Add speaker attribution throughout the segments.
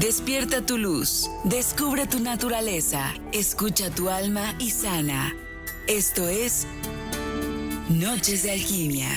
Speaker 1: Despierta tu luz, descubre tu naturaleza, escucha tu alma y sana. Esto es Noches de Alquimia.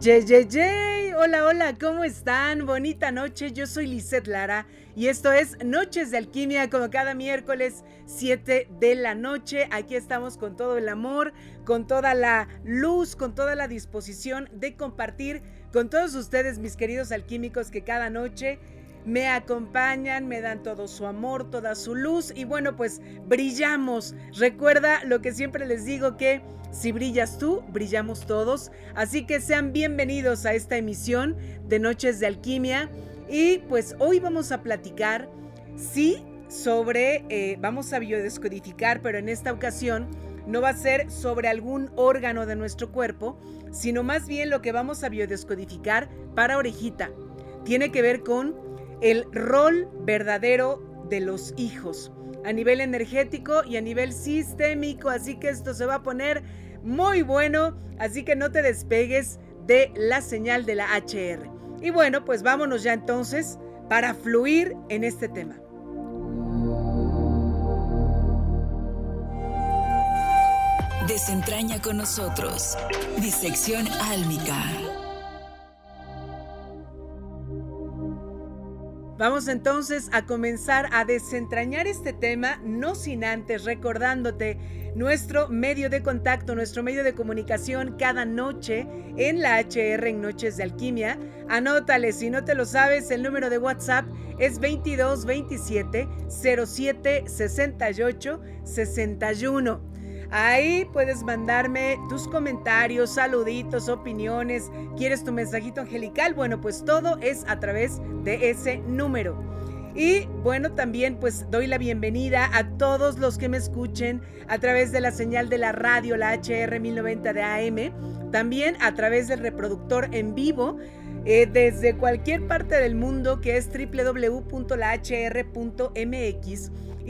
Speaker 2: Yey, yey, yey. Hola, hola, ¿cómo están? Bonita noche, yo soy Lisette Lara y esto es Noches de Alquimia, como cada miércoles, 7 de la noche. Aquí estamos con todo el amor, con toda la luz, con toda la disposición de compartir con todos ustedes, mis queridos alquímicos, que cada noche me acompañan, me dan todo su amor, toda su luz y bueno, pues brillamos. Recuerda lo que siempre les digo que si brillas tú, brillamos todos. Así que sean bienvenidos a esta emisión de Noches de Alquimia y pues hoy vamos a platicar, sí, sobre, eh, vamos a biodescodificar, pero en esta ocasión no va a ser sobre algún órgano de nuestro cuerpo, sino más bien lo que vamos a biodescodificar para orejita. Tiene que ver con el rol verdadero de los hijos a nivel energético y a nivel sistémico. Así que esto se va a poner muy bueno. Así que no te despegues de la señal de la HR. Y bueno, pues vámonos ya entonces para fluir en este tema.
Speaker 1: Desentraña con nosotros. Disección álmica.
Speaker 2: Vamos entonces a comenzar a desentrañar este tema, no sin antes recordándote nuestro medio de contacto, nuestro medio de comunicación cada noche en la HR en Noches de Alquimia. Anótale, si no te lo sabes, el número de WhatsApp es 22 27 07 68 61. Ahí puedes mandarme tus comentarios, saluditos, opiniones. ¿Quieres tu mensajito angelical? Bueno, pues todo es a través de ese número. Y bueno, también pues doy la bienvenida a todos los que me escuchen a través de la señal de la radio, la HR 1090 de AM, también a través del reproductor en vivo eh, desde cualquier parte del mundo que es www.lahr.mx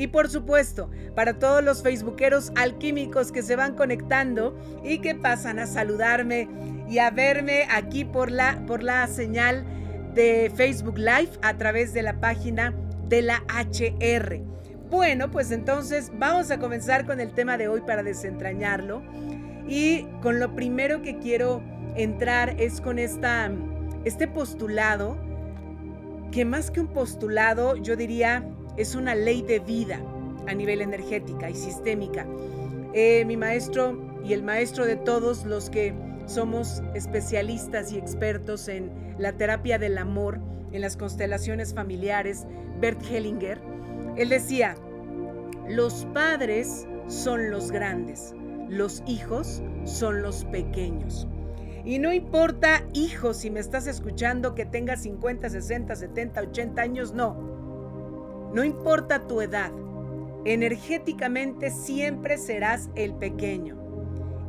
Speaker 2: y por supuesto, para todos los facebookeros alquímicos que se van conectando y que pasan a saludarme y a verme aquí por la, por la señal de Facebook Live a través de la página de la HR. Bueno, pues entonces vamos a comenzar con el tema de hoy para desentrañarlo. Y con lo primero que quiero entrar es con esta, este postulado, que más que un postulado, yo diría es una ley de vida a nivel energética y sistémica. Eh, mi maestro y el maestro de todos los que somos especialistas y expertos en la terapia del amor, en las constelaciones familiares, Bert Hellinger, él decía, los padres son los grandes, los hijos son los pequeños. Y no importa, hijo, si me estás escuchando, que tengas 50, 60, 70, 80 años, no. No importa tu edad, energéticamente siempre serás el pequeño.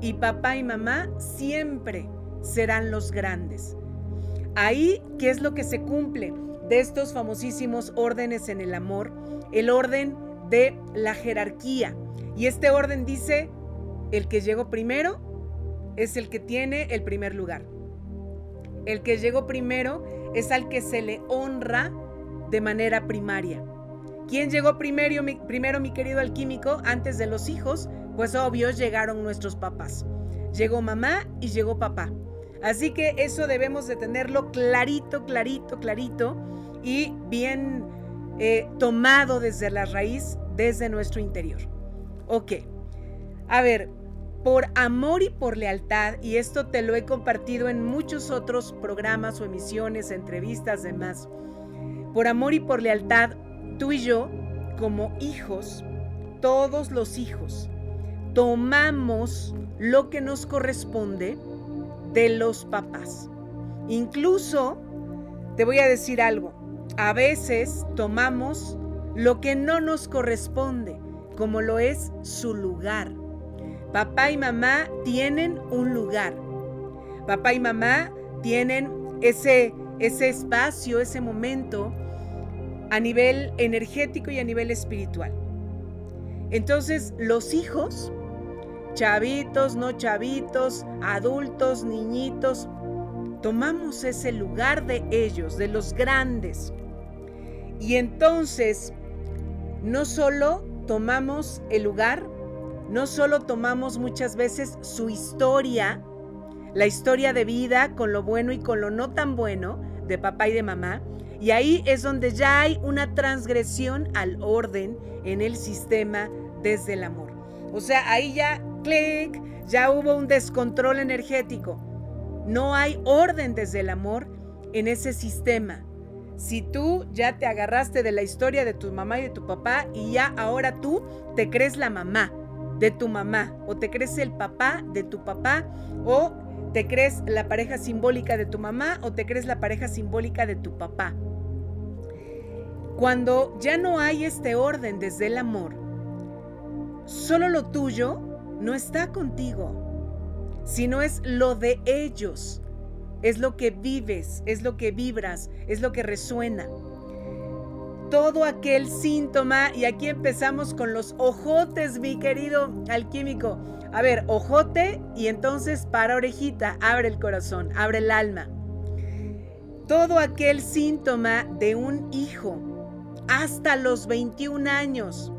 Speaker 2: Y papá y mamá siempre serán los grandes. Ahí, ¿qué es lo que se cumple de estos famosísimos órdenes en el amor? El orden de la jerarquía. Y este orden dice, el que llegó primero es el que tiene el primer lugar. El que llegó primero es al que se le honra de manera primaria. ¿Quién llegó primero mi, primero, mi querido alquímico, antes de los hijos? Pues obvio, llegaron nuestros papás. Llegó mamá y llegó papá. Así que eso debemos de tenerlo clarito, clarito, clarito y bien eh, tomado desde la raíz, desde nuestro interior. Ok. A ver, por amor y por lealtad, y esto te lo he compartido en muchos otros programas o emisiones, entrevistas, demás. Por amor y por lealtad, tú y yo, como hijos, todos los hijos, tomamos lo que nos corresponde de los papás. Incluso, te voy a decir algo, a veces tomamos lo que no nos corresponde, como lo es su lugar. Papá y mamá tienen un lugar. Papá y mamá tienen ese, ese espacio, ese momento a nivel energético y a nivel espiritual. Entonces, los hijos chavitos, no chavitos, adultos, niñitos, tomamos ese lugar de ellos, de los grandes. Y entonces, no solo tomamos el lugar, no solo tomamos muchas veces su historia, la historia de vida con lo bueno y con lo no tan bueno de papá y de mamá, y ahí es donde ya hay una transgresión al orden en el sistema desde el amor. O sea, ahí ya, clic, ya hubo un descontrol energético. No hay orden desde el amor en ese sistema. Si tú ya te agarraste de la historia de tu mamá y de tu papá y ya ahora tú te crees la mamá de tu mamá o te crees el papá de tu papá o te crees la pareja simbólica de tu mamá o te crees la pareja simbólica de tu papá. Cuando ya no hay este orden desde el amor, solo lo tuyo no está contigo, sino es lo de ellos, es lo que vives, es lo que vibras, es lo que resuena. Todo aquel síntoma, y aquí empezamos con los ojotes, mi querido alquímico. A ver, ojote y entonces para orejita, abre el corazón, abre el alma. Todo aquel síntoma de un hijo hasta los 21 años.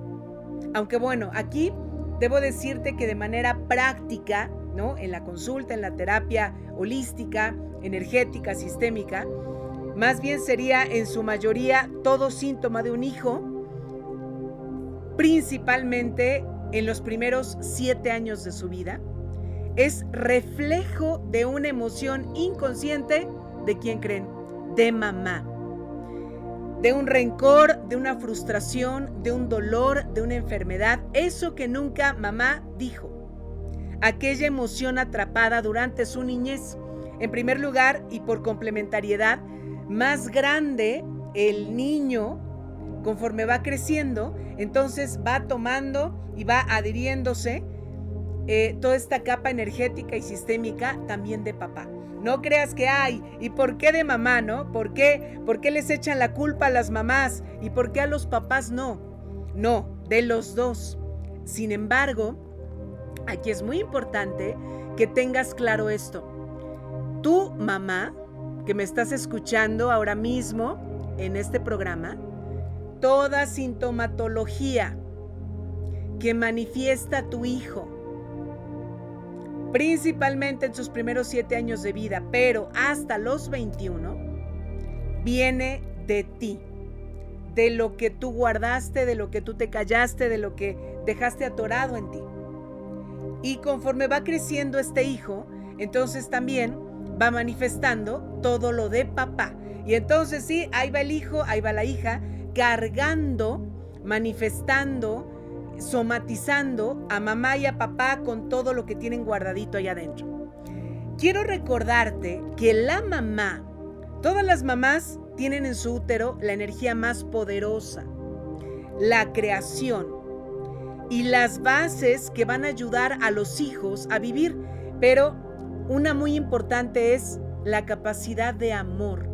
Speaker 2: Aunque bueno, aquí debo decirte que de manera práctica, ¿no? En la consulta, en la terapia holística, energética, sistémica, más bien sería en su mayoría todo síntoma de un hijo, principalmente en los primeros siete años de su vida, es reflejo de una emoción inconsciente de quién creen, de mamá. De un rencor, de una frustración, de un dolor, de una enfermedad, eso que nunca mamá dijo. Aquella emoción atrapada durante su niñez. En primer lugar, y por complementariedad, más grande el niño, conforme va creciendo, entonces va tomando y va adhiriéndose eh, toda esta capa energética y sistémica también de papá. No creas que hay. ¿Y por qué de mamá, no? ¿Por qué? ¿Por qué les echan la culpa a las mamás? ¿Y por qué a los papás no? No, de los dos. Sin embargo, aquí es muy importante que tengas claro esto. Tu mamá, que me estás escuchando ahora mismo en este programa, toda sintomatología que manifiesta tu hijo, principalmente en sus primeros siete años de vida, pero hasta los 21, viene de ti, de lo que tú guardaste, de lo que tú te callaste, de lo que dejaste atorado en ti. Y conforme va creciendo este hijo, entonces también va manifestando todo lo de papá. Y entonces sí, ahí va el hijo, ahí va la hija, cargando, manifestando, somatizando a mamá y a papá con todo lo que tienen guardadito allá adentro. Quiero recordarte que la mamá, todas las mamás tienen en su útero la energía más poderosa, la creación y las bases que van a ayudar a los hijos a vivir, pero una muy importante es la capacidad de amor.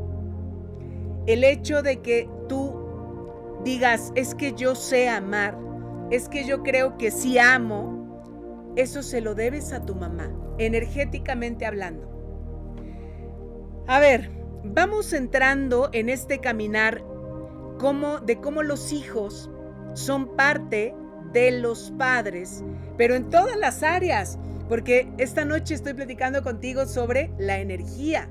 Speaker 2: El hecho de que tú digas, es que yo sé amar, es que yo creo que sí amo, eso se lo debes a tu mamá, energéticamente hablando. A ver, vamos entrando en este caminar como, de cómo los hijos son parte de los padres, pero en todas las áreas, porque esta noche estoy platicando contigo sobre la energía.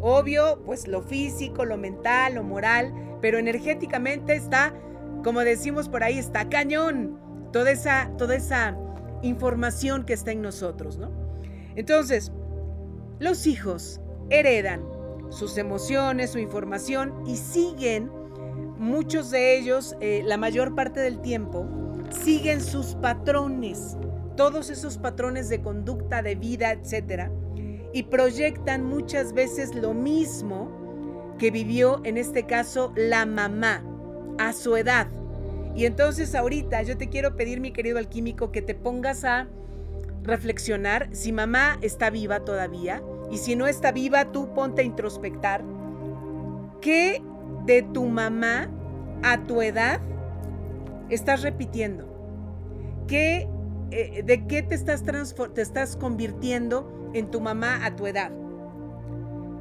Speaker 2: Obvio, pues lo físico, lo mental, lo moral, pero energéticamente está, como decimos por ahí, está cañón. Toda esa, toda esa información que está en nosotros, ¿no? Entonces, los hijos heredan sus emociones, su información y siguen, muchos de ellos, eh, la mayor parte del tiempo, siguen sus patrones, todos esos patrones de conducta, de vida, etcétera, y proyectan muchas veces lo mismo que vivió en este caso la mamá a su edad. Y entonces ahorita yo te quiero pedir, mi querido alquímico, que te pongas a reflexionar si mamá está viva todavía y si no está viva, tú ponte a introspectar qué de tu mamá a tu edad estás repitiendo. ¿Qué eh, de qué te estás, te estás convirtiendo en tu mamá a tu edad.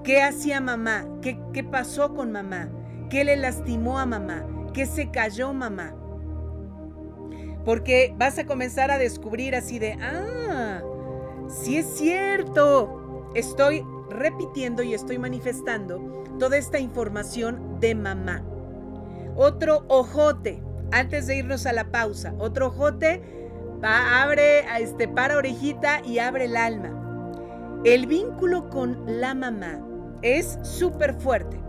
Speaker 2: ¿Qué hacía mamá? ¿Qué, ¿Qué pasó con mamá? ¿Qué le lastimó a mamá? ¿Qué se cayó mamá? Porque vas a comenzar a descubrir así de, ah, sí es cierto, estoy repitiendo y estoy manifestando toda esta información de mamá. Otro ojote, antes de irnos a la pausa, otro ojote, abre, este, para orejita y abre el alma. El vínculo con la mamá es súper fuerte.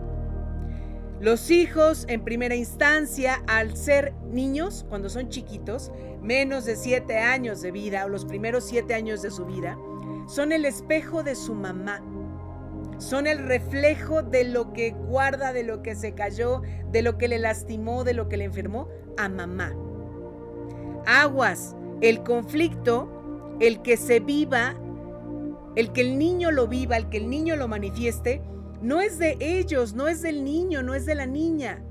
Speaker 2: Los hijos, en primera instancia, al ser niños, cuando son chiquitos, menos de siete años de vida o los primeros siete años de su vida, son el espejo de su mamá. Son el reflejo de lo que guarda, de lo que se cayó, de lo que le lastimó, de lo que le enfermó a mamá. Aguas, el conflicto, el que se viva, el que el niño lo viva, el que el niño lo manifieste, no es de ellos, no es del niño, no es de la niña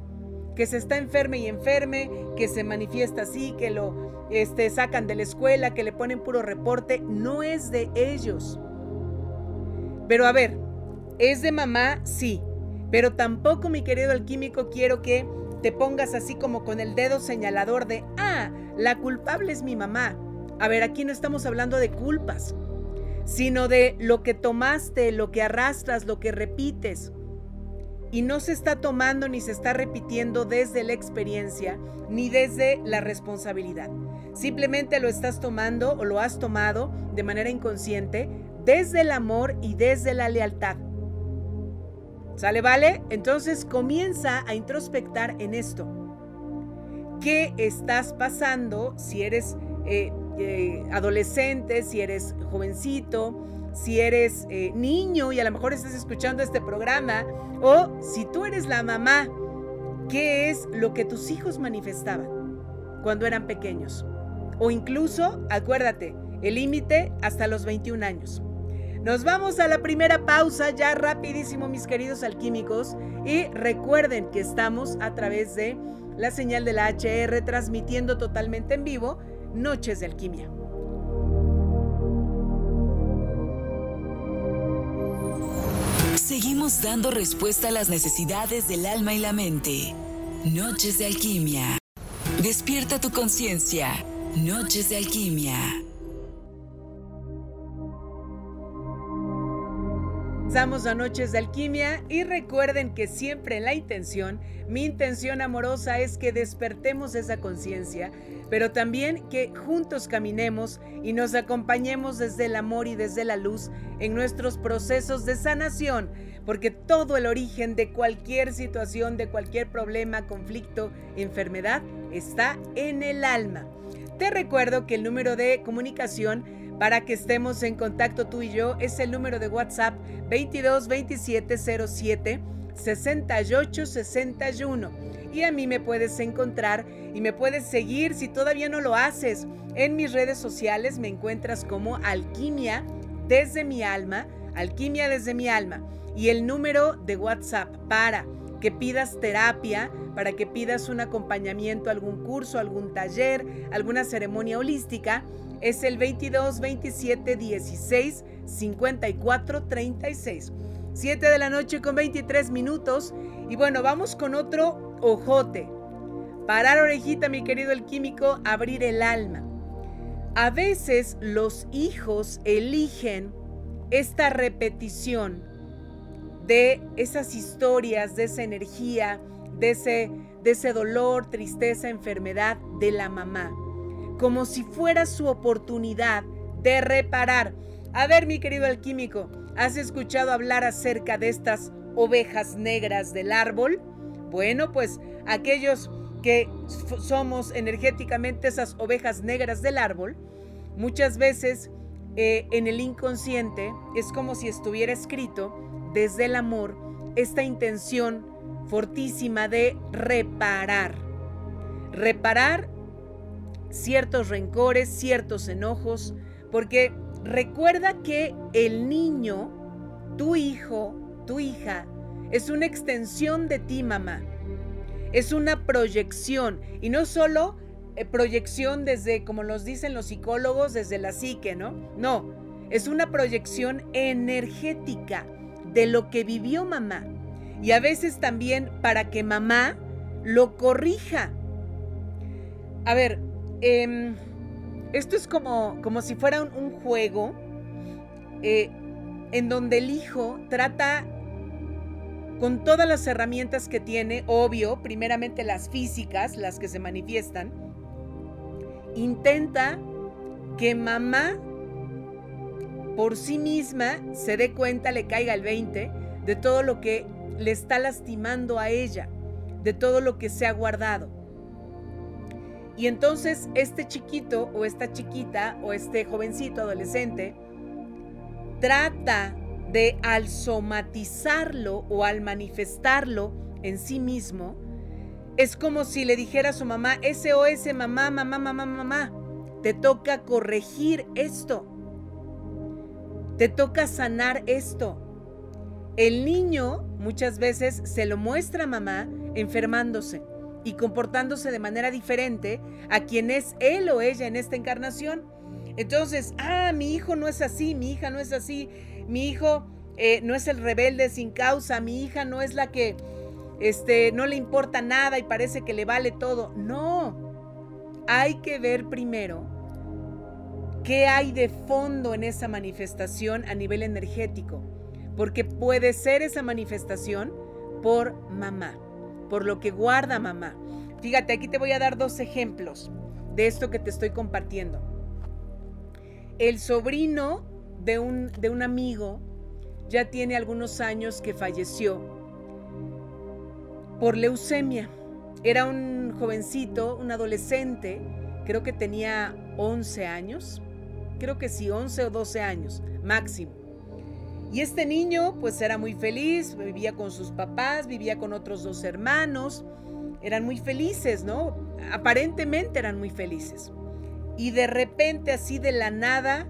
Speaker 2: que se está enferme y enferme, que se manifiesta así, que lo este, sacan de la escuela, que le ponen puro reporte, no es de ellos. Pero a ver, ¿es de mamá? Sí. Pero tampoco, mi querido alquímico, quiero que te pongas así como con el dedo señalador de, ah, la culpable es mi mamá. A ver, aquí no estamos hablando de culpas, sino de lo que tomaste, lo que arrastras, lo que repites. Y no se está tomando ni se está repitiendo desde la experiencia ni desde la responsabilidad. Simplemente lo estás tomando o lo has tomado de manera inconsciente desde el amor y desde la lealtad. ¿Sale, vale? Entonces comienza a introspectar en esto. ¿Qué estás pasando si eres eh, eh, adolescente, si eres jovencito, si eres eh, niño y a lo mejor estás escuchando este programa, o si tú eres la mamá, ¿qué es lo que tus hijos manifestaban cuando eran pequeños? O incluso, acuérdate, el límite hasta los 21 años. Nos vamos a la primera pausa ya rapidísimo mis queridos alquímicos y recuerden que estamos a través de la señal de la HR transmitiendo totalmente en vivo Noches de Alquimia.
Speaker 1: Seguimos dando respuesta a las necesidades del alma y la mente. Noches de Alquimia. Despierta tu conciencia. Noches de Alquimia.
Speaker 2: Estamos a Noches de Alquimia y recuerden que siempre la intención, mi intención amorosa es que despertemos esa conciencia, pero también que juntos caminemos y nos acompañemos desde el amor y desde la luz en nuestros procesos de sanación, porque todo el origen de cualquier situación, de cualquier problema, conflicto, enfermedad, está en el alma. Te recuerdo que el número de comunicación para que estemos en contacto tú y yo es el número de WhatsApp 22 27 07 68 61. Y a mí me puedes encontrar y me puedes seguir si todavía no lo haces. En mis redes sociales me encuentras como Alquimia desde mi alma, Alquimia desde mi alma. Y el número de WhatsApp para que pidas terapia, para que pidas un acompañamiento, algún curso, algún taller, alguna ceremonia holística, es el 22 27 16 54 36. 7 de la noche con 23 minutos. Y bueno, vamos con otro ojote. Parar orejita, mi querido el químico, abrir el alma. A veces los hijos eligen esta repetición de esas historias, de esa energía, de ese, de ese dolor, tristeza, enfermedad de la mamá como si fuera su oportunidad de reparar. A ver, mi querido alquímico, ¿has escuchado hablar acerca de estas ovejas negras del árbol? Bueno, pues aquellos que somos energéticamente esas ovejas negras del árbol, muchas veces eh, en el inconsciente es como si estuviera escrito desde el amor esta intención fortísima de reparar. Reparar ciertos rencores, ciertos enojos, porque recuerda que el niño, tu hijo, tu hija, es una extensión de ti, mamá. Es una proyección y no solo eh, proyección desde, como los dicen los psicólogos, desde la psique, ¿no? No, es una proyección energética de lo que vivió mamá. Y a veces también para que mamá lo corrija. A ver, em, esto es como, como si fuera un, juego eh, en donde el hijo trata con todas las herramientas que tiene, obvio, primeramente las físicas, las que se manifiestan, intenta que mamá por sí misma se dé cuenta, le caiga el 20 de todo lo que le está lastimando a ella, de todo lo que se ha guardado. Y entonces este chiquito o esta chiquita o este jovencito adolescente trata de al somatizarlo o al manifestarlo en sí mismo, es como si le dijera a su mamá, SOS, mamá, mamá, mamá, mamá, te toca corregir esto. Te toca sanar esto. El niño muchas veces se lo muestra a mamá enfermándose y comportándose de manera diferente a quien es él o ella en esta encarnación. Entonces, ah, mi hijo no es así, mi hija no es así, mi hijo eh, no es el rebelde sin causa, mi hija no es la que este, no le importa nada y parece que le vale todo. No, hay que ver primero qué hay de fondo en esa manifestación a nivel energético, porque puede ser esa manifestación por mamá, por lo que guarda mamá. Fíjate, aquí te voy a dar dos ejemplos de esto que te estoy compartiendo. El sobrino de un, de un amigo ya tiene algunos años que falleció por leucemia. Era un jovencito, un adolescente, creo que tenía 11 años, creo que sí, 11 o 12 años máximo. Y este niño pues era muy feliz, vivía con sus papás, vivía con otros dos hermanos, eran muy felices, ¿no? Aparentemente eran muy felices. Y de repente así de la nada,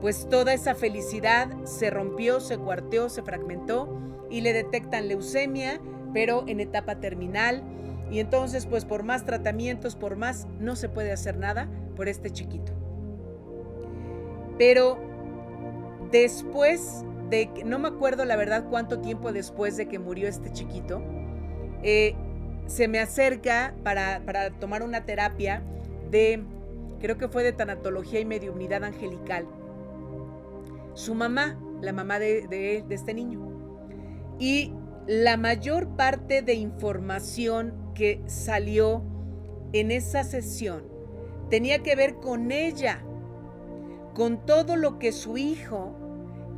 Speaker 2: pues toda esa felicidad se rompió, se cuarteó, se fragmentó y le detectan leucemia, pero en etapa terminal. Y entonces, pues por más tratamientos, por más, no se puede hacer nada por este chiquito. Pero después de no me acuerdo la verdad cuánto tiempo después de que murió este chiquito, eh, se me acerca para, para tomar una terapia de, creo que fue de tanatología y mediunidad angelical. Su mamá, la mamá de, de, de este niño. Y la mayor parte de información que salió en esa sesión tenía que ver con ella, con todo lo que su hijo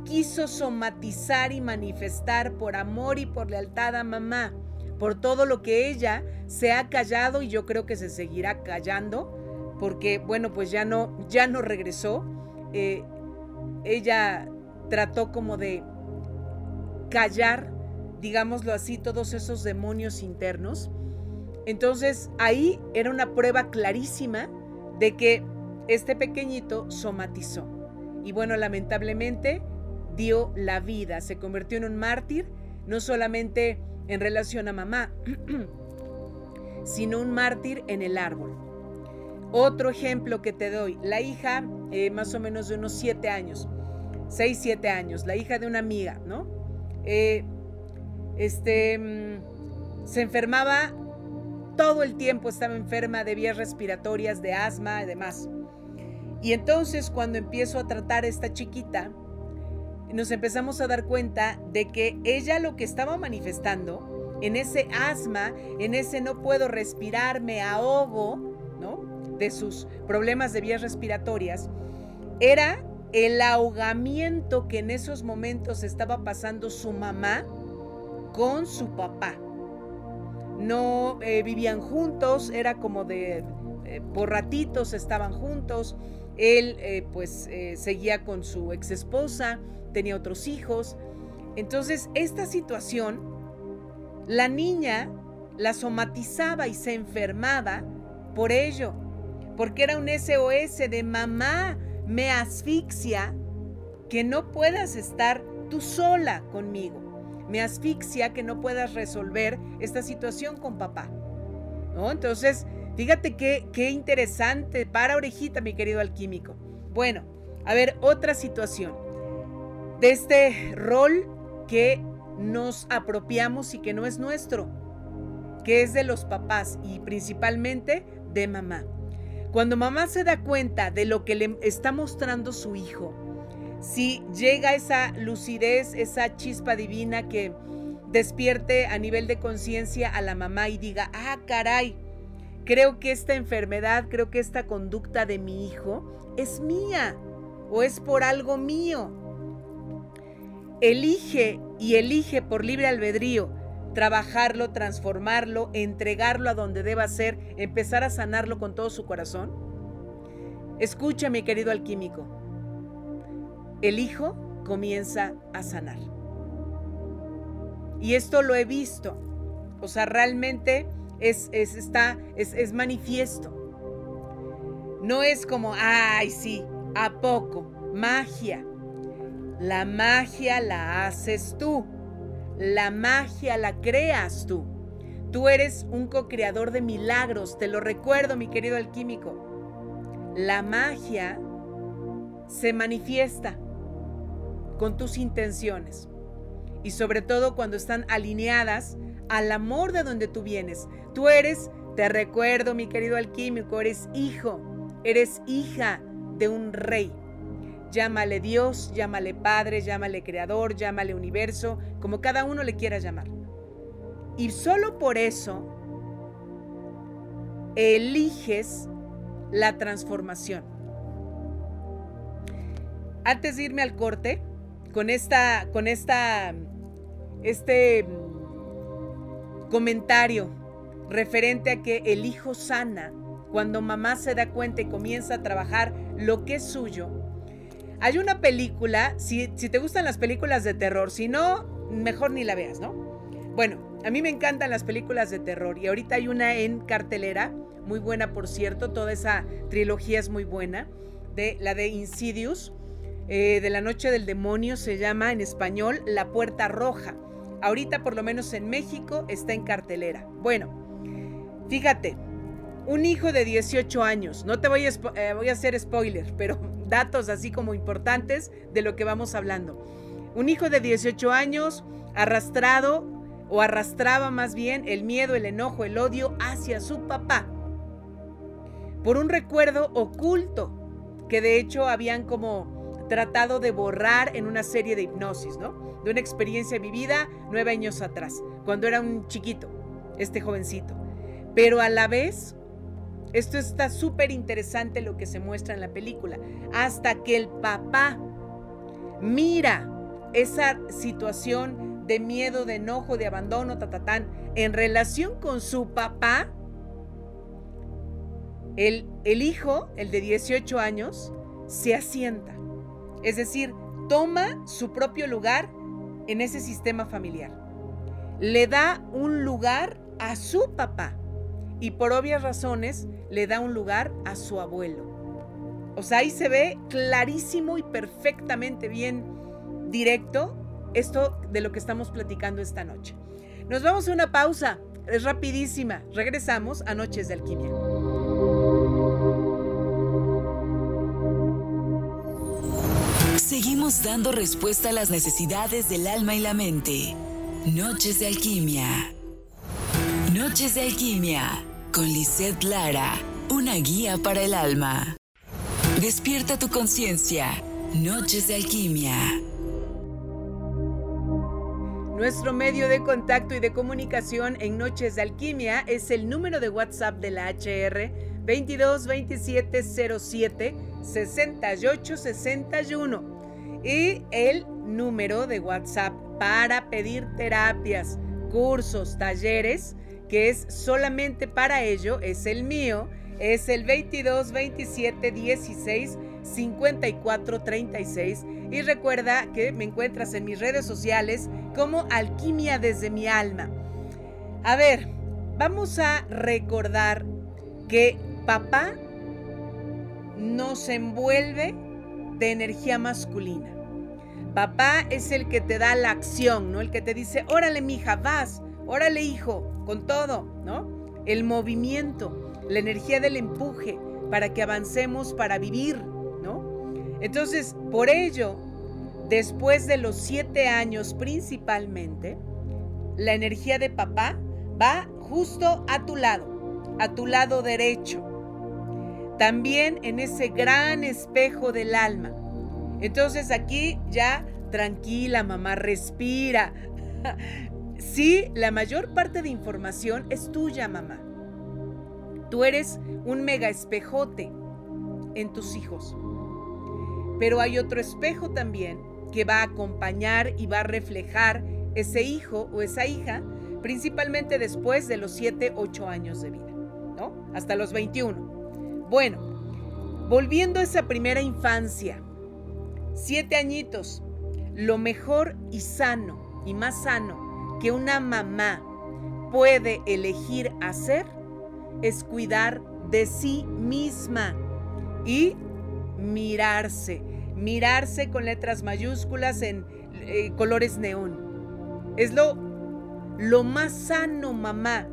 Speaker 2: quiso somatizar y manifestar por amor y por lealtad a mamá, por todo lo que ella se ha callado y yo creo que se seguirá callando, porque bueno, pues ya no, ya no regresó. Eh, ella trató como de callar, digámoslo así, todos esos demonios internos. Entonces ahí era una prueba clarísima de que este pequeñito somatizó. Y bueno, lamentablemente dio la vida, se convirtió en un mártir, no solamente en relación a mamá, sino un mártir en el árbol. Otro ejemplo que te doy, la hija eh, más o menos de unos siete años, seis, siete años, la hija de una amiga, ¿no? Eh, este, mm, se enfermaba todo el tiempo, estaba enferma de vías respiratorias, de asma y demás. Y entonces cuando empiezo a tratar a esta chiquita, nos empezamos a dar cuenta de que ella lo que estaba manifestando en ese asma, en ese no puedo respirar, me ahogo, ¿no? De sus problemas de vías respiratorias, era el ahogamiento que en esos momentos estaba pasando su mamá con su papá. No eh, vivían juntos, era como de, eh, por ratitos estaban juntos, él eh, pues eh, seguía con su ex esposa, tenía otros hijos. Entonces esta situación, la niña la somatizaba y se enfermaba por ello, porque era un SOS de mamá, me asfixia que no puedas estar tú sola conmigo. Me asfixia que no puedas resolver esta situación con papá. Entonces, Fíjate qué, qué interesante. Para orejita, mi querido alquímico. Bueno, a ver, otra situación. De este rol que nos apropiamos y que no es nuestro, que es de los papás y principalmente de mamá. Cuando mamá se da cuenta de lo que le está mostrando su hijo, si llega esa lucidez, esa chispa divina que despierte a nivel de conciencia a la mamá y diga, ah, caray, creo que esta enfermedad, creo que esta conducta de mi hijo es mía o es por algo mío. Elige y elige por libre albedrío trabajarlo, transformarlo, entregarlo a donde deba ser, empezar a sanarlo con todo su corazón? Escucha, mi querido alquímico. El hijo comienza a sanar. Y esto lo he visto. O sea, realmente es, está, es, es manifiesto. No es como, ay, sí, ¿a poco? Magia. La magia la haces tú. La magia la creas tú. Tú eres un co-creador de milagros, te lo recuerdo, mi querido alquímico. La magia se manifiesta con tus intenciones y sobre todo cuando están alineadas al amor de donde tú vienes. Tú eres, te recuerdo, mi querido alquímico, eres hijo, eres hija de un rey. Llámale Dios, llámale Padre, llámale Creador, llámale Universo, como cada uno le quiera llamar. Y solo por eso eliges la transformación. Antes de irme al corte, con esta, con esta, este comentario referente a que el hijo sana cuando mamá se da cuenta y comienza a trabajar lo que es suyo, hay una película, si, te gustan las películas de terror, si no, mejor ni la veas, ¿no? Bueno, a mí me encantan las películas de terror y ahorita hay una en cartelera, muy buena por cierto, toda esa trilogía es muy buena, de la de Insidious, eh, de la noche del demonio, se llama en español La Puerta Roja. Ahorita por lo menos en México está en cartelera. Bueno, fíjate, un hijo de 18 años, no te voy a, eh, voy a hacer spoiler, pero datos así como importantes de lo que vamos hablando. Un hijo de 18 años arrastrado o arrastraba más bien el miedo, el enojo, el odio hacia su papá por un recuerdo oculto que de hecho habían como tratado de borrar en una serie de hipnosis, ¿no? De una experiencia vivida nueve años atrás, cuando era un chiquito, este jovencito. Pero a la vez esto está súper interesante lo que se muestra en la película. Hasta que el papá mira esa situación de miedo, de enojo, de abandono, tatatán, en relación con su papá, el, el hijo, el de 18 años, se asienta. Es decir, toma su propio lugar en ese sistema familiar. Le da un lugar a su papá y por obvias razones le da un lugar a su abuelo. O sea, ahí se ve clarísimo y perfectamente bien directo esto de lo que estamos platicando esta noche. Nos vamos a una pausa, es rapidísima. Regresamos a Noches de Alquimia.
Speaker 1: Seguimos dando respuesta a las necesidades del alma y la mente. Noches de Alquimia. Noches de Alquimia con Lisette Lara, una guía para el alma. Despierta tu conciencia. Noches de alquimia.
Speaker 2: Nuestro medio de contacto y de comunicación en Noches de Alquimia es el número de WhatsApp de la HR 22 27 07 68 61 y el número de WhatsApp para pedir terapias, cursos, talleres que es solamente para ello, es el mío, es el 22 27 16 54 36 y recuerda que me encuentras en mis redes sociales como Alquimia desde mi alma. A ver, vamos a recordar que papá nos envuelve de energía masculina. Papá es el que te da la acción, ¿no? El que te dice, órale, mija, vas, órale, hijo, con todo, ¿no? El movimiento. la energía del empuje para que avancemos para vivir, ¿no? Entonces, por ello, después de los siete años principalmente, la energía de papá va justo a tu lado, a tu lado derecho. También en ese gran espejo del alma. Entonces aquí ya tranquila, mamá, respira. sí, la mayor parte de información es tuya, mamá. Tú eres un mega espejote en tus hijos. Pero hay otro espejo también que va a acompañar y va a reflejar ese hijo o esa hija, principalmente después de los 7, 8 años de vida, ¿no? Hasta los 21. Bueno, volviendo a esa primera infancia, 7 añitos, lo mejor y sano y más sano que una mamá puede elegir hacer es cuidar de sí misma y mirarse, mirarse con letras mayúsculas en eh, colores neón. Es lo, lo más sano, mamá.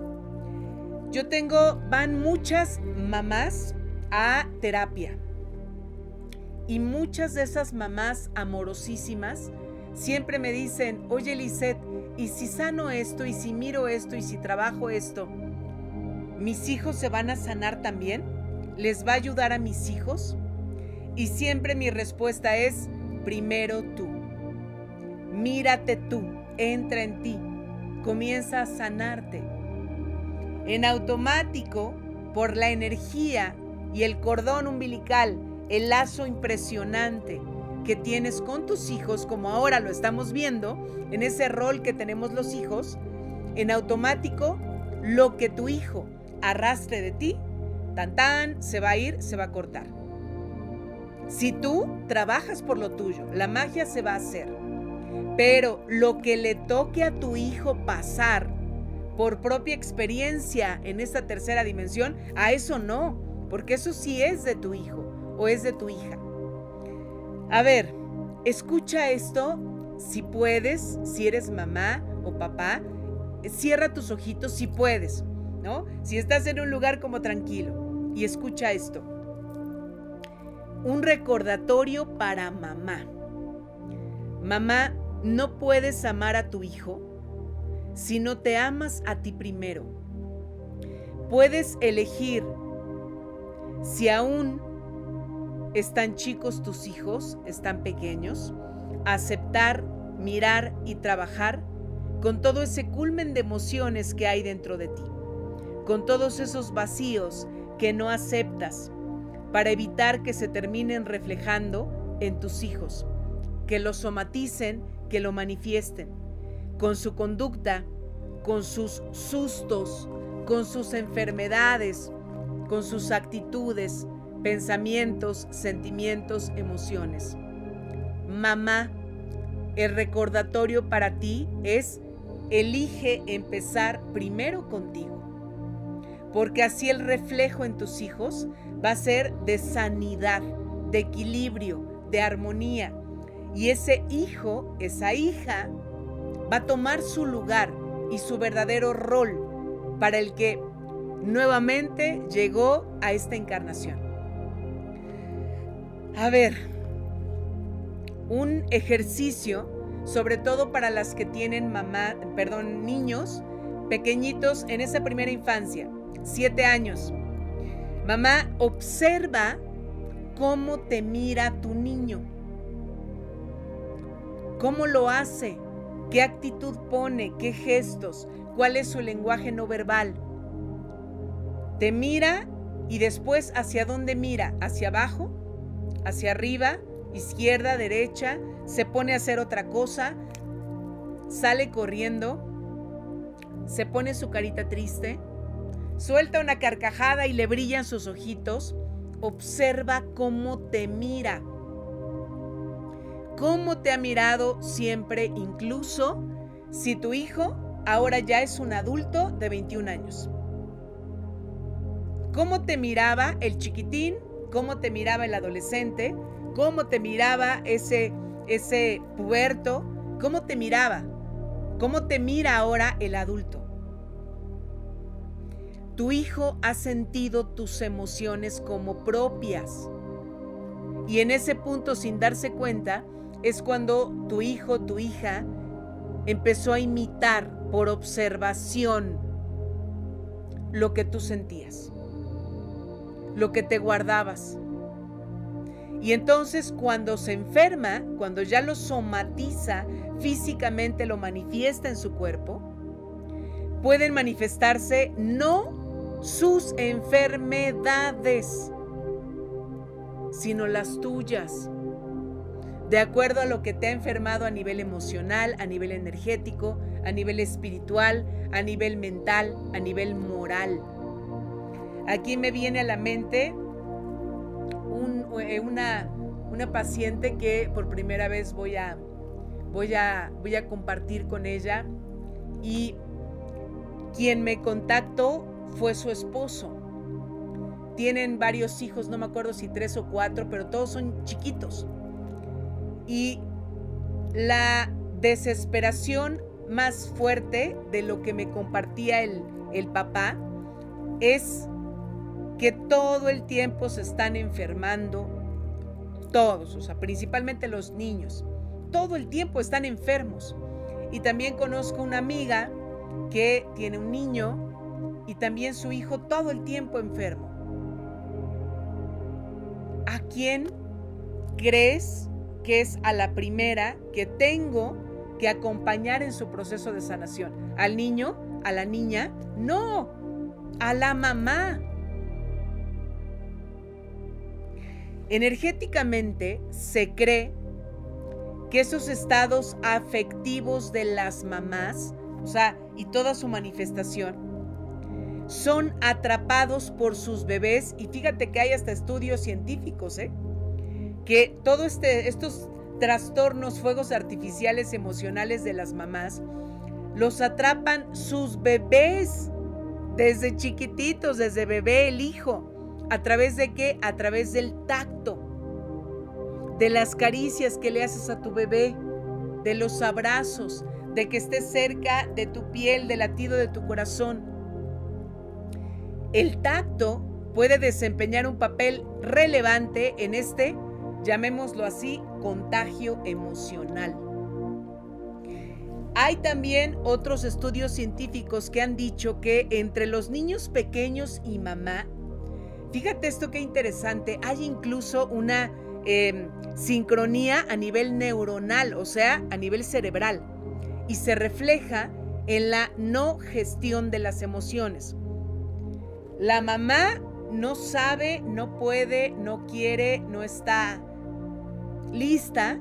Speaker 2: Yo tengo, van muchas mamás a terapia. Y muchas de esas mamás amorosísimas siempre me dicen, oye Lisette, ¿y si sano esto? ¿Y si miro esto? ¿Y si trabajo esto? ¿Mis hijos se van a sanar también? ¿Les va a ayudar a mis hijos? Y siempre mi respuesta es, primero tú. Mírate tú entra en ti, comienza a sanarte. En automático, por la energía y el cordón umbilical, el lazo impresionante que tienes con tus hijos, como ahora lo estamos viendo, en ese rol que tenemos los hijos, en automático, lo que tu hijo arrastre de ti, tan tan, se va a ir, se va a cortar. Si tú trabajas por lo tuyo, la magia se va a hacer. Pero lo que le toque a tu hijo pasar por propia experiencia en esta tercera dimensión, a eso no, porque eso sí es de tu hijo o es de tu hija. A ver, escucha esto si puedes, si eres mamá o papá, cierra tus ojitos si puedes, ¿no? Si estás en un lugar como tranquilo y escucha esto. Un recordatorio para mamá. Mamá, no puedes amar a tu hijo si no te amas a ti primero. Puedes elegir si aún están chicos tus hijos, están pequeños, aceptar, mirar y trabajar con todo ese culmen de emociones que hay dentro de ti, con todos esos vacíos que no aceptas, para evitar que se terminen reflejando en tus hijos, que los somaticen que lo manifiesten, con su conducta, con sus sustos, con sus enfermedades, con sus actitudes, pensamientos, sentimientos, emociones. Mamá, el recordatorio para ti es, elige empezar primero contigo, porque así el reflejo en tus hijos va a ser de sanidad, de equilibrio, de armonía, y ese hijo, esa hija, va a tomar su lugar y su verdadero rol para el que nuevamente llegó a esta encarnación. A ver, un ejercicio, sobre todo para las que tienen mamá, perdón, niños pequeñitos en esa primera infancia, siete años. Mamá, observa cómo te mira tu niño. ¿Cómo lo hace? ¿Qué actitud pone? ¿Qué gestos? ¿Cuál es su lenguaje no verbal? Te mira y después hacia dónde mira? ¿Hacia abajo? ¿Hacia arriba? ¿Izquierda? ¿Derecha? ¿Se pone a hacer otra cosa? ¿Sale corriendo? ¿Se pone su carita triste? ¿Suelta una carcajada y le brillan sus ojitos? Observa cómo te mira cómo te ha mirado siempre, incluso si tu hijo ahora ya es un adulto de 21 años. ¿Cómo te miraba el chiquitín? ¿Cómo te miraba el adolescente? ¿Cómo te miraba ese, ese puberto? ¿Cómo te miraba? ¿Cómo te mira ahora el adulto? tu hijo ha sentido tus emociones como propias. Y en ese punto, sin darse cuenta, es cuando tu hijo, tu hija, empezó a imitar por observación lo que tú sentías, lo que te guardabas. Y entonces cuando se enferma, cuando ya lo somatiza, físicamente lo manifiesta en su cuerpo, pueden manifestarse no sus enfermedades, sino las tuyas de acuerdo a lo que te ha enfermado a nivel emocional, a nivel energético, a nivel espiritual, a nivel mental, a nivel moral. Aquí me viene a la mente eh, una, una, paciente que por primera vez voy a, voy, a, voy a compartir con ella y quien me contactó fue su esposo. Tienen varios hijos, no me acuerdo si tres o cuatro, pero todos son chiquitos. Y la desesperación más fuerte de lo que me compartía el, el papá es que todo el tiempo se están enfermando, todos, o sea, principalmente los niños, todo el tiempo están enfermos. Y también conozco una amiga que tiene un niño y también su hijo todo el tiempo enfermo. ¿A quién crees que es a la primera que tengo que acompañar en su proceso de sanación. ¿Al niño? ¿A la niña? No, a la mamá. Energéticamente se cree que esos estados afectivos de las mamás, o sea, y toda su manifestación, son atrapados por sus bebés y fíjate que hay hasta estudios científicos, ¿eh? que todos este, estos trastornos, fuegos artificiales emocionales de las mamás, los atrapan sus bebés desde chiquititos, desde bebé el hijo. ¿A través de qué? A través del tacto, de las caricias que le haces a tu bebé, de los abrazos, de que estés cerca de tu piel, del latido de tu corazón. El tacto puede desempeñar un papel relevante en este llamémoslo así, contagio emocional. Hay también otros estudios científicos que han dicho que entre los niños pequeños y mamá, fíjate esto qué interesante, hay incluso una em, sincronía a nivel neuronal, o sea, a nivel cerebral, y se refleja en la no gestión de las emociones. La mamá no sabe, no puede, no quiere, no está lista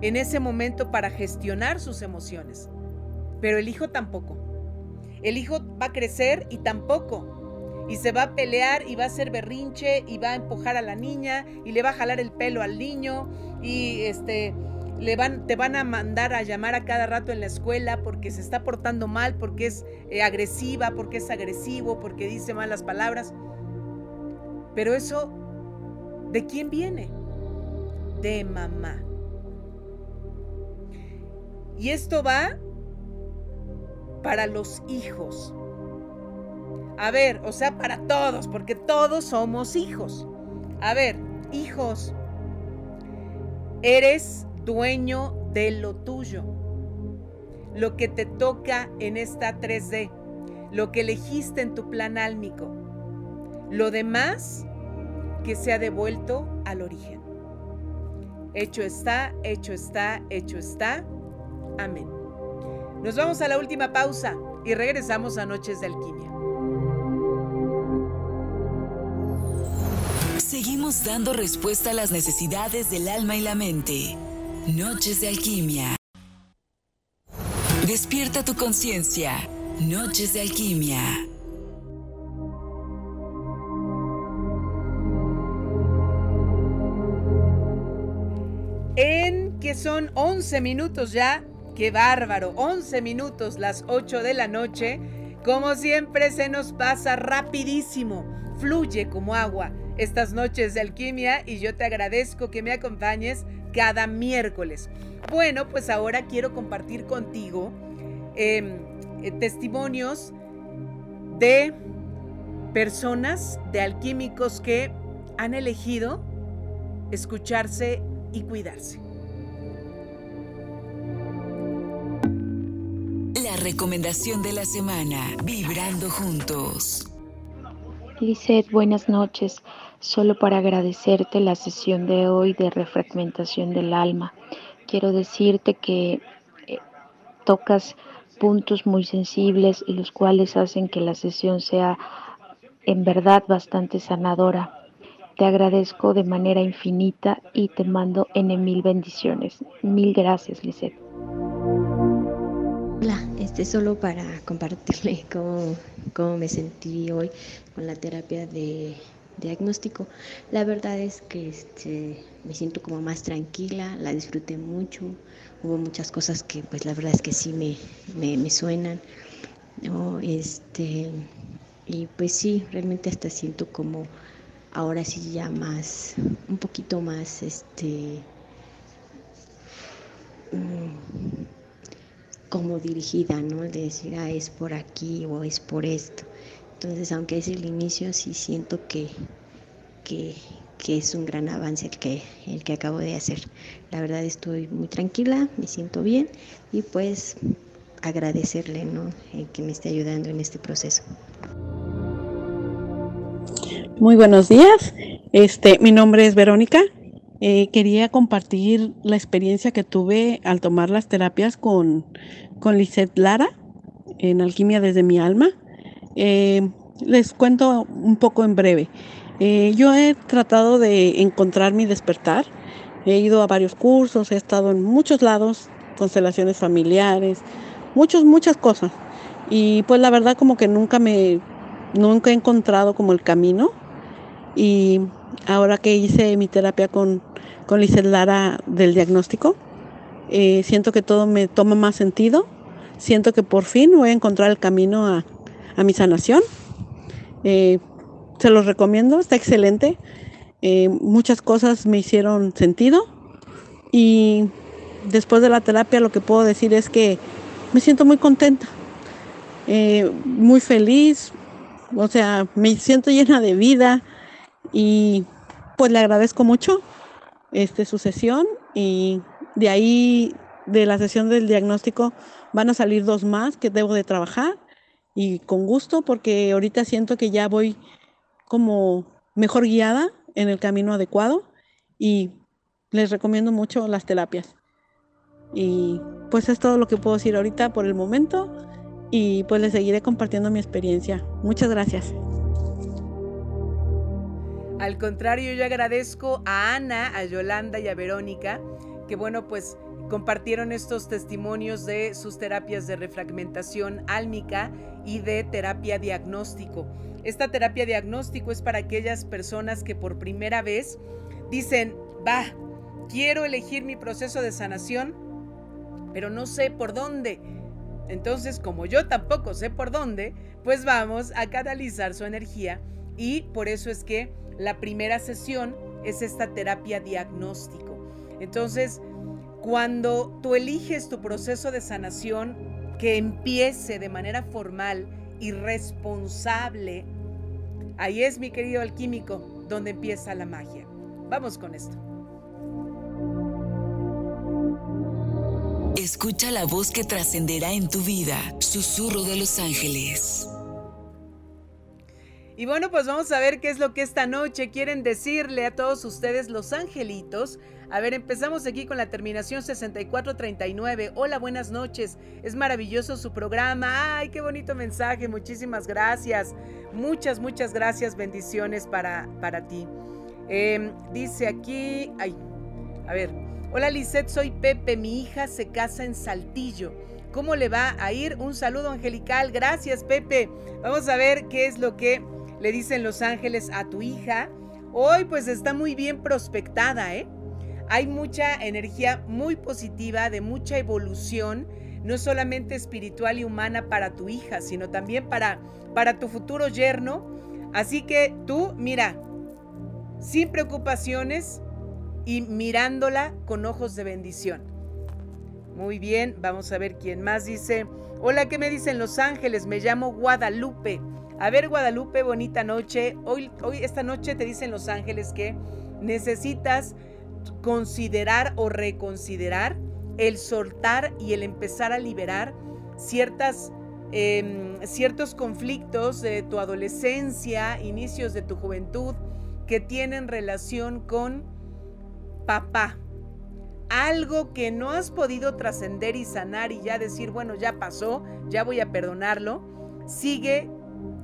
Speaker 2: en ese momento para gestionar sus emociones. Pero el hijo tampoco. El hijo va a crecer y tampoco. Y se va a pelear y va a hacer berrinche y va a empujar a la niña y le va a jalar el pelo al niño y este le van, te van a mandar a llamar a cada rato en la escuela porque se está portando mal, porque es eh, agresiva, porque es agresivo, porque dice malas palabras. Pero eso, ¿de quién viene? de mamá. Y esto va para los hijos. A ver, o sea, para todos, porque todos somos hijos. A ver, hijos, eres dueño de lo tuyo. Lo que te toca en esta 3D, lo que elegiste en tu plan álmico. Lo demás que se ha devuelto al origen. Hecho está, hecho está, hecho está. Amén. Nos vamos a la última pausa y regresamos a Noches de Alquimia.
Speaker 1: Seguimos dando respuesta a las necesidades del alma y la mente. Noches de Alquimia. Despierta tu conciencia. Noches de Alquimia.
Speaker 2: en que son 11 minutos ya. Qué bárbaro, 11 minutos, las 8 de la noche. Como siempre se nos pasa rapidísimo, fluye como agua estas noches de alquimia y yo te agradezco que me acompañes cada miércoles. Bueno, pues ahora quiero compartir contigo em, eh, testimonios de personas, de alquímicos que han elegido escucharse y cuidarse.
Speaker 1: La recomendación de la semana, vibrando juntos.
Speaker 3: Lisette, buenas noches. Solo para agradecerte la sesión de hoy de refragmentación del alma. Quiero decirte que eh, tocas puntos muy sensibles y los cuales hacen que la sesión sea en verdad bastante sanadora. Te agradezco de manera infinita y te mando N mil bendiciones. Mil gracias, Lisette.
Speaker 4: Hola, este solo para compartirle cómo, cómo me sentí hoy con la terapia de diagnóstico. La verdad es que este, me siento como más tranquila, la disfruté mucho. Hubo muchas cosas que pues la verdad es que sí me, me, me suenan. Este, y pues sí, realmente hasta siento como ahora sí ya más, un poquito más, este, mm, como dirigida, ¿no? De decir, ah, es por aquí o es por esto. Entonces, aunque es el inicio, sí siento que, que, es un gran avance el que, el que acabo de hacer. La verdad estoy muy tranquila, me siento bien y pues agradecerle, ¿no? El que me esté ayudando en este proceso.
Speaker 5: Muy buenos días. Este, mi nombre es Verónica. Eh, quería compartir la experiencia que tuve al tomar las terapias con, con Lisette Lara en Alquimia desde mi alma. Eh, les cuento un poco en breve. Eh, yo he tratado de encontrar mi despertar. He ido a varios cursos, he estado en muchos lados, constelaciones familiares, muchos, muchas cosas. Y pues la verdad como que nunca me, nunca he encontrado como el camino y ahora que hice mi terapia con, con Lara del diagnóstico, eh, siento que todo me toma más sentido. Siento que por fin voy a encontrar el camino a, mi sanación. Eh, se los recomiendo, está excelente. Eh, muchas cosas me hicieron sentido y después de la terapia lo que puedo decir es que me siento muy contenta, muy feliz, o sea, me siento llena de vida, y pues le agradezco mucho este, su sesión y de ahí, de la sesión del diagnóstico, van a salir dos más que debo de trabajar y con gusto porque ahorita siento que ya voy como mejor guiada en el camino adecuado y les recomiendo mucho las terapias. Y pues es todo lo que puedo decir ahorita por el momento y pues les seguiré compartiendo mi experiencia. Muchas gracias.
Speaker 2: Al contrario, yo agradezco a Ana, a Yolanda y a Verónica, que bueno, pues compartieron estos testimonios de sus terapias de refragmentación álmica y de terapia diagnóstico. Esta terapia diagnóstico es para aquellas personas que por primera vez dicen, va, quiero elegir mi proceso de sanación, pero no sé por dónde. Entonces, como yo tampoco sé por dónde, pues vamos a canalizar su energía y por eso es que la primera sesión es esta terapia diagnóstico. Entonces, cuando tú eliges tu proceso de sanación que empiece de manera formal y responsable, ahí es mi querido alquímico donde empieza la magia. Vamos con esto.
Speaker 1: Escucha la voz que trascenderá en tu vida, susurro de los ángeles.
Speaker 2: Y bueno, pues vamos a ver qué es lo que esta noche quieren decirle a todos ustedes los angelitos. A ver, empezamos aquí con la terminación 6439. Hola, buenas noches. Es maravilloso su programa. Ay, qué bonito mensaje. Muchísimas gracias. Muchas, muchas gracias. Bendiciones para, para ti. Em, dice aquí, ay, a ver. Hola Lisette, soy Pepe. Mi hija se casa en Saltillo. ¿Cómo le va a ir? Un saludo angelical. Gracias, Pepe. Vamos a ver qué es lo que le dicen los ángeles a tu hija. Hoy pues está muy bien prospectada, ¿eh? Hay mucha energía muy positiva, de mucha evolución, no solamente espiritual y humana para tu hija, sino también para, para tu futuro yerno. Así que tú, mira, sin preocupaciones y mirándola con ojos de bendición. Muy bien, vamos a ver quién más dice. Hola, ¿qué me dicen Los Ángeles? Me llamo Guadalupe. A ver, Guadalupe, bonita noche. Hoy, hoy, esta noche te dicen los ángeles que necesitas considerar o reconsiderar el soltar y el empezar a liberar ciertas, em, ciertos conflictos de tu adolescencia, inicios de tu juventud, que tienen relación con papá. Algo que no has podido trascender y sanar y ya decir, bueno, ya pasó, ya voy a perdonarlo, sigue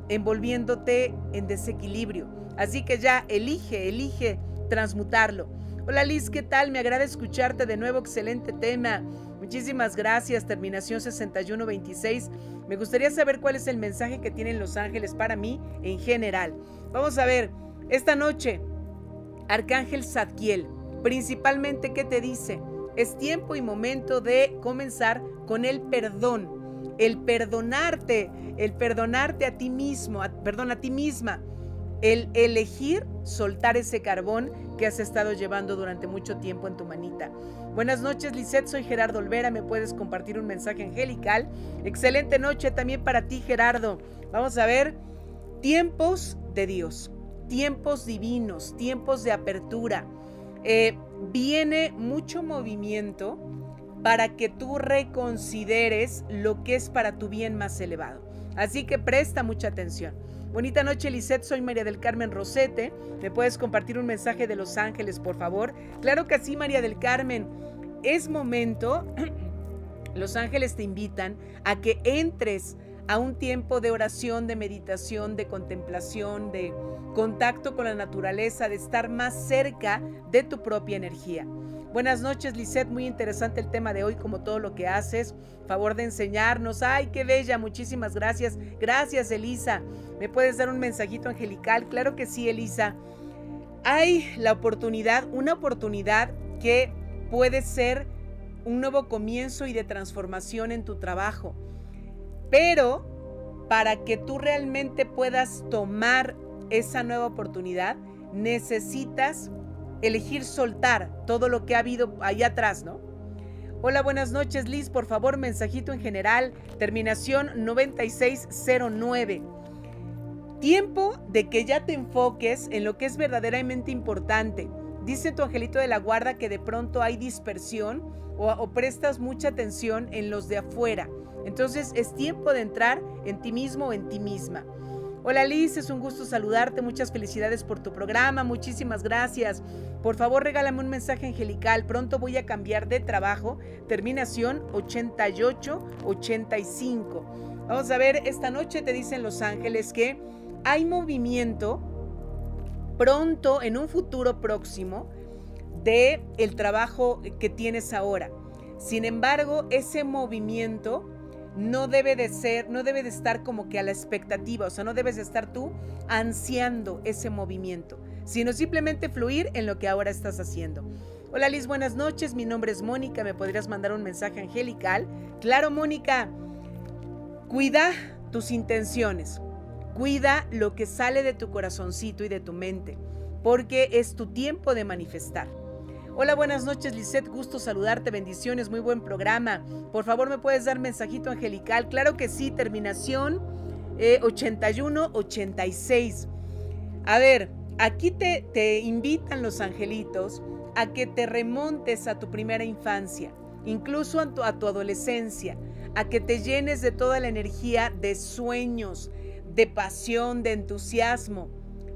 Speaker 2: envolviéndote en desequilibrio. Así que ya elige, elige transmutarlo. Hola Liz, ¿qué tal? Me agrada escucharte de nuevo, excelente tema. Muchísimas gracias, terminación 6126. Me gustaría saber cuál es el mensaje que tienen los ángeles para mí en general. Vamos a ver, esta noche, Arcángel Zadkiel, principalmente, ¿qué te dice? Es tiempo y momento de comenzar con el perdón. El perdonarte, el perdonarte a ti mismo, perdón, a ti misma. El elegir soltar ese carbón que has estado llevando durante mucho tiempo en tu manita. Buenas noches, Lisette. Soy Gerardo Olvera. ¿Me puedes compartir un mensaje angelical? Excelente noche también para ti, Gerardo. Vamos a ver tiempos de Dios tiempos divinos, tiempos de apertura. Eh, viene mucho movimiento para que tú reconsideres lo que es para tu bien más elevado. Así que presta mucha atención. Bonita noche, Lisette. Soy María del Carmen Rosete. ¿Me puedes compartir un mensaje de Los Ángeles, por favor? Claro que sí, María del Carmen. Es momento. Los Ángeles te invitan a que entres a un tiempo de oración, de meditación, de contemplación, de contacto con la naturaleza, de estar más cerca de tu propia energía. Buenas noches, Lisette. Muy interesante el tema de hoy, como todo lo que haces. Favor de enseñarnos. Ay, qué bella. Muchísimas gracias. Gracias, Elisa. ¿Me puedes dar un mensajito angelical? Claro que sí, Elisa. Hay la oportunidad, una oportunidad que puede ser un nuevo comienzo y de transformación en tu trabajo. Pero para que tú realmente puedas tomar esa nueva oportunidad, necesitas elegir soltar todo lo que ha habido allá atrás, ¿no? Hola, buenas noches, Liz. Por favor, mensajito en general, terminación 9609. Tiempo de que ya te enfoques en lo que es verdaderamente importante. Dice tu angelito de la guarda que de pronto hay dispersión o, o prestas mucha atención en los de afuera. Entonces es tiempo de entrar en ti mismo o en ti misma. Hola Liz, es un gusto saludarte, muchas felicidades por tu programa, muchísimas gracias. Por favor regálame un mensaje angelical, pronto voy a cambiar de trabajo, terminación 8885. Vamos a ver, esta noche te dicen los ángeles que hay movimiento pronto, en un futuro próximo, de el trabajo que tienes ahora. Sin embargo, ese movimiento no debe de ser, no debe de estar como que a la expectativa, o sea, no debes de estar tú ansiando ese movimiento, sino simplemente fluir en lo que ahora estás haciendo. Hola Liz, buenas noches, mi nombre es Mónica, ¿me podrías mandar un mensaje angelical? Claro, Mónica, cuida tus intenciones, cuida lo que sale de tu corazoncito y de tu mente, porque es tu tiempo de manifestar. Hola, buenas noches, Lisette. Gusto saludarte. Bendiciones, muy buen programa. Por favor, ¿me puedes dar mensajito angelical? Claro que sí, terminación 8186. Eh, a ver, aquí te, te invitan los angelitos a que te remontes a tu primera infancia, incluso a tu, a tu adolescencia, a que te llenes de toda la energía de sueños, de pasión, de entusiasmo.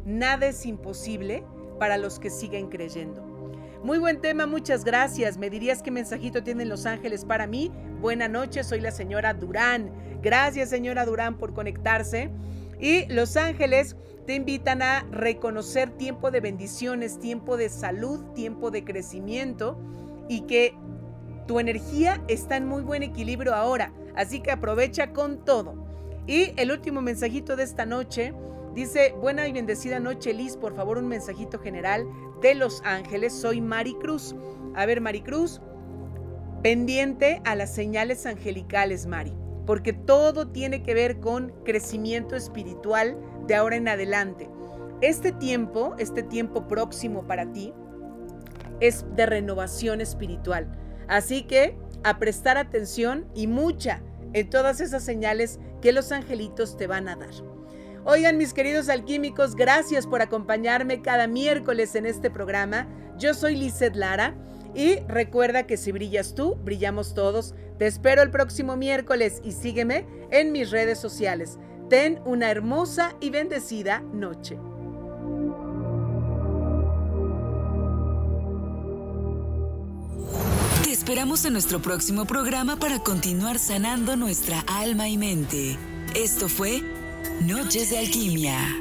Speaker 2: Nada es imposible para los que siguen creyendo. Muy buen tema, muchas gracias. ¿Me dirías qué mensajito tienen los ángeles para mí? Buena noche, soy la señora Durán. Gracias, señora Durán, por conectarse. Y los ángeles te invitan a reconocer tiempo de bendiciones, tiempo de salud, tiempo de crecimiento y que tu energía está en muy buen equilibrio ahora. Así que aprovecha con todo. Y el último mensajito de esta noche dice, buena y bendecida noche Liz, por favor un mensajito general de Los Ángeles. Soy Maricruz. A ver, Maricruz, pendiente a las señales angelicales, Mari, porque todo tiene que ver con crecimiento espiritual de ahora en adelante. Este tiempo, este tiempo próximo para ti, es de renovación espiritual. Así que a prestar atención y mucha en todas esas señales que los angelitos te van a dar. Oigan, mis queridos alquímicos, gracias por acompañarme cada miércoles en este programa. Yo soy Lizeth Lara y recuerda que si brillas tú, brillamos todos. Te espero el próximo miércoles y sígueme en mis redes sociales. Ten una hermosa y bendecida noche.
Speaker 1: Te esperamos en nuestro próximo programa para continuar sanando nuestra alma y mente. Esto fue Noches de Alquimia.